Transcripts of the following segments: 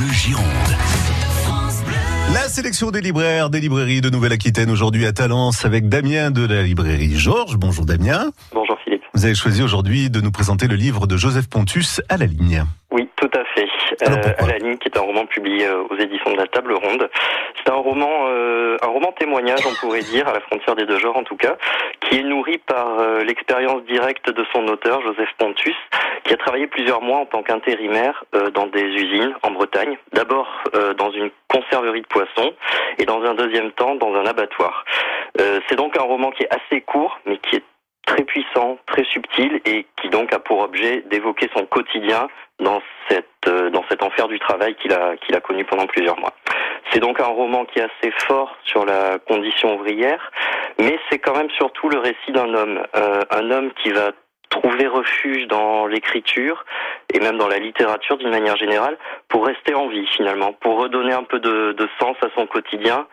Bleu Gironde. La sélection des libraires, des librairies de Nouvelle-Aquitaine aujourd'hui à Talence avec Damien de la librairie Georges. Bonjour Damien. Bonjour Philippe. Vous avez choisi aujourd'hui de nous présenter le livre de Joseph Pontus à la ligne. Tout à fait. Alors, Euh, pourquoi à la ligne, qui est un roman publié euh, aux éditions de la Table Ronde. C'est un roman, euh, un roman témoignage, on pourrait dire, à la frontière des deux genres en tout cas, qui est nourri par euh, l'expérience directe de son auteur, Joseph Pontus, qui a travaillé plusieurs mois en tant qu'intérimaire euh, dans des usines en Bretagne. D'abord euh, dans une conserverie de poissons et dans un deuxième temps dans un abattoir. Euh, C'est donc un roman qui est assez court, mais qui est très puissant, très subtil et qui donc a pour objet d'évoquer son quotidien dans cette euh, dans cet enfer du travail qu'il a qu'il a connu pendant plusieurs mois. C'est donc un roman qui est assez fort sur la condition ouvrière, mais c'est quand même surtout le récit d'un homme, euh, un homme qui va trouver refuge dans l'écriture et même dans la littérature d'une manière générale pour rester en vie finalement, pour redonner un peu de, de sens à son quotidien,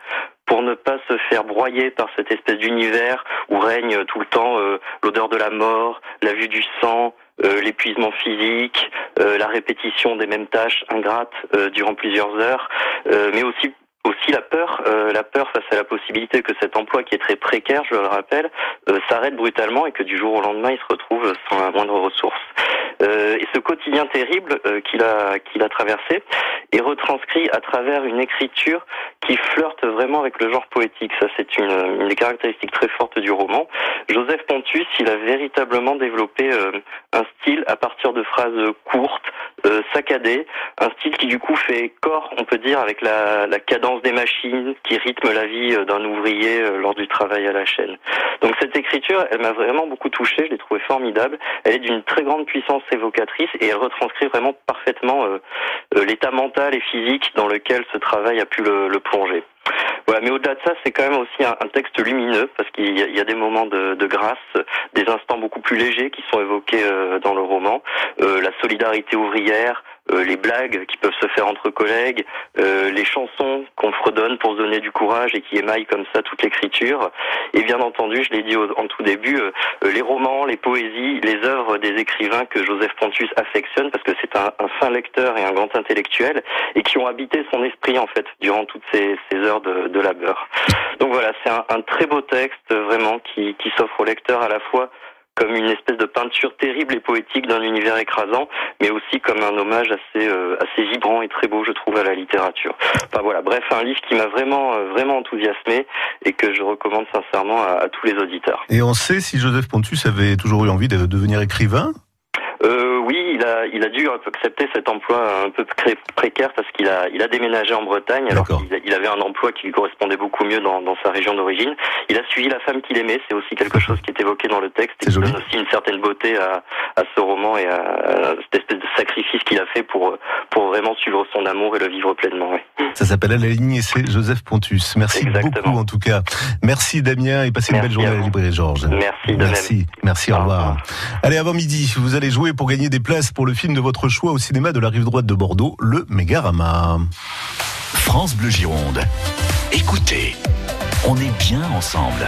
pour ne pas se faire broyer par cette espèce d'univers où règne tout le temps euh, l'odeur de la mort, la vue du sang, euh, l'épuisement physique, euh, la répétition des mêmes tâches ingrates durant plusieurs heures, mais aussi aussi la peur, la peur face à la possibilité que cet emploi qui est très précaire, je le rappelle, s'arrête brutalement et que du jour au lendemain il se retrouve sans la moindre ressource. Euh, et ce quotidien terrible euh, qu'il a qu'il a traversé est retranscrit à travers une écriture qui flirte vraiment avec le genre poétique. Ça, c'est une, une des caractéristiques très fortes du roman. Joseph Pontus, il a véritablement développé euh, un style à partir de phrases courtes, saccadées, un style qui du coup fait corps, on peut dire, avec la, la cadence des machines qui rythme la vie d'un ouvrier lors du travail à la chaîne. Donc cette écriture, elle m'a vraiment beaucoup touché, je l'ai trouvée formidable. Elle est d'une très grande puissance évocatrice et elle retranscrit vraiment parfaitement euh, euh, l'état mental et physique dans lequel ce travail a pu le, plonger. Voilà, mais au-delà de ça, c'est quand même aussi un, texte lumineux parce qu'il y, a- des moments de, grâce, des instants beaucoup plus légers qui sont évoqués euh, dans le roman, la solidarité ouvrière, euh, les blagues qui peuvent se faire entre collègues, euh, les chansons qu'on fredonne pour se donner du courage et qui émaillent comme ça toute l'écriture, et bien entendu, je l'ai dit au- en tout début, euh, euh, les romans, les poésies, les œuvres des écrivains que Joseph Pontus affectionne parce que c'est un, un fin lecteur et un grand intellectuel et qui ont habité son esprit en fait durant toutes ces, ces heures de, de labeur. Donc voilà, c'est un, un très beau texte vraiment qui, qui s'offre au lecteur à la fois comme une espèce de peinture terrible et poétique d'un univers écrasant, mais aussi comme un hommage assez euh, assez vibrant et très beau, je trouve, à la littérature. Enfin voilà, bref, un livre qui m'a vraiment euh, vraiment enthousiasmé et que je recommande sincèrement à, à tous les auditeurs. Et on sait si Joseph Pontus avait toujours eu envie de devenir écrivain? Euh, il a, il a dû accepter cet emploi un peu pré- précaire parce qu'il a, il a déménagé en Bretagne alors qu'il avait un emploi qui lui correspondait beaucoup mieux dans, dans sa région d'origine. Il a suivi la femme qu'il aimait, c'est aussi quelque chose qui est évoqué dans le texte et C'est qui joli. donne aussi une certaine beauté à, à ce roman et à, à cette espèce de sacrifice qu'il a fait pour, pour vraiment suivre son amour et le vivre pleinement. oui. Ça s'appelle à la ligne et c'est Joseph Pontus. Merci Exactement. beaucoup en tout cas. Merci Damien et passez une belle journée à la librairie Georges. Merci Merci, merci, au revoir. Allez, avant midi, vous allez jouer pour gagner des places pour le film de votre choix au cinéma de la rive droite de Bordeaux, le Mégarama. France Bleu Gironde. Écoutez, on est bien ensemble.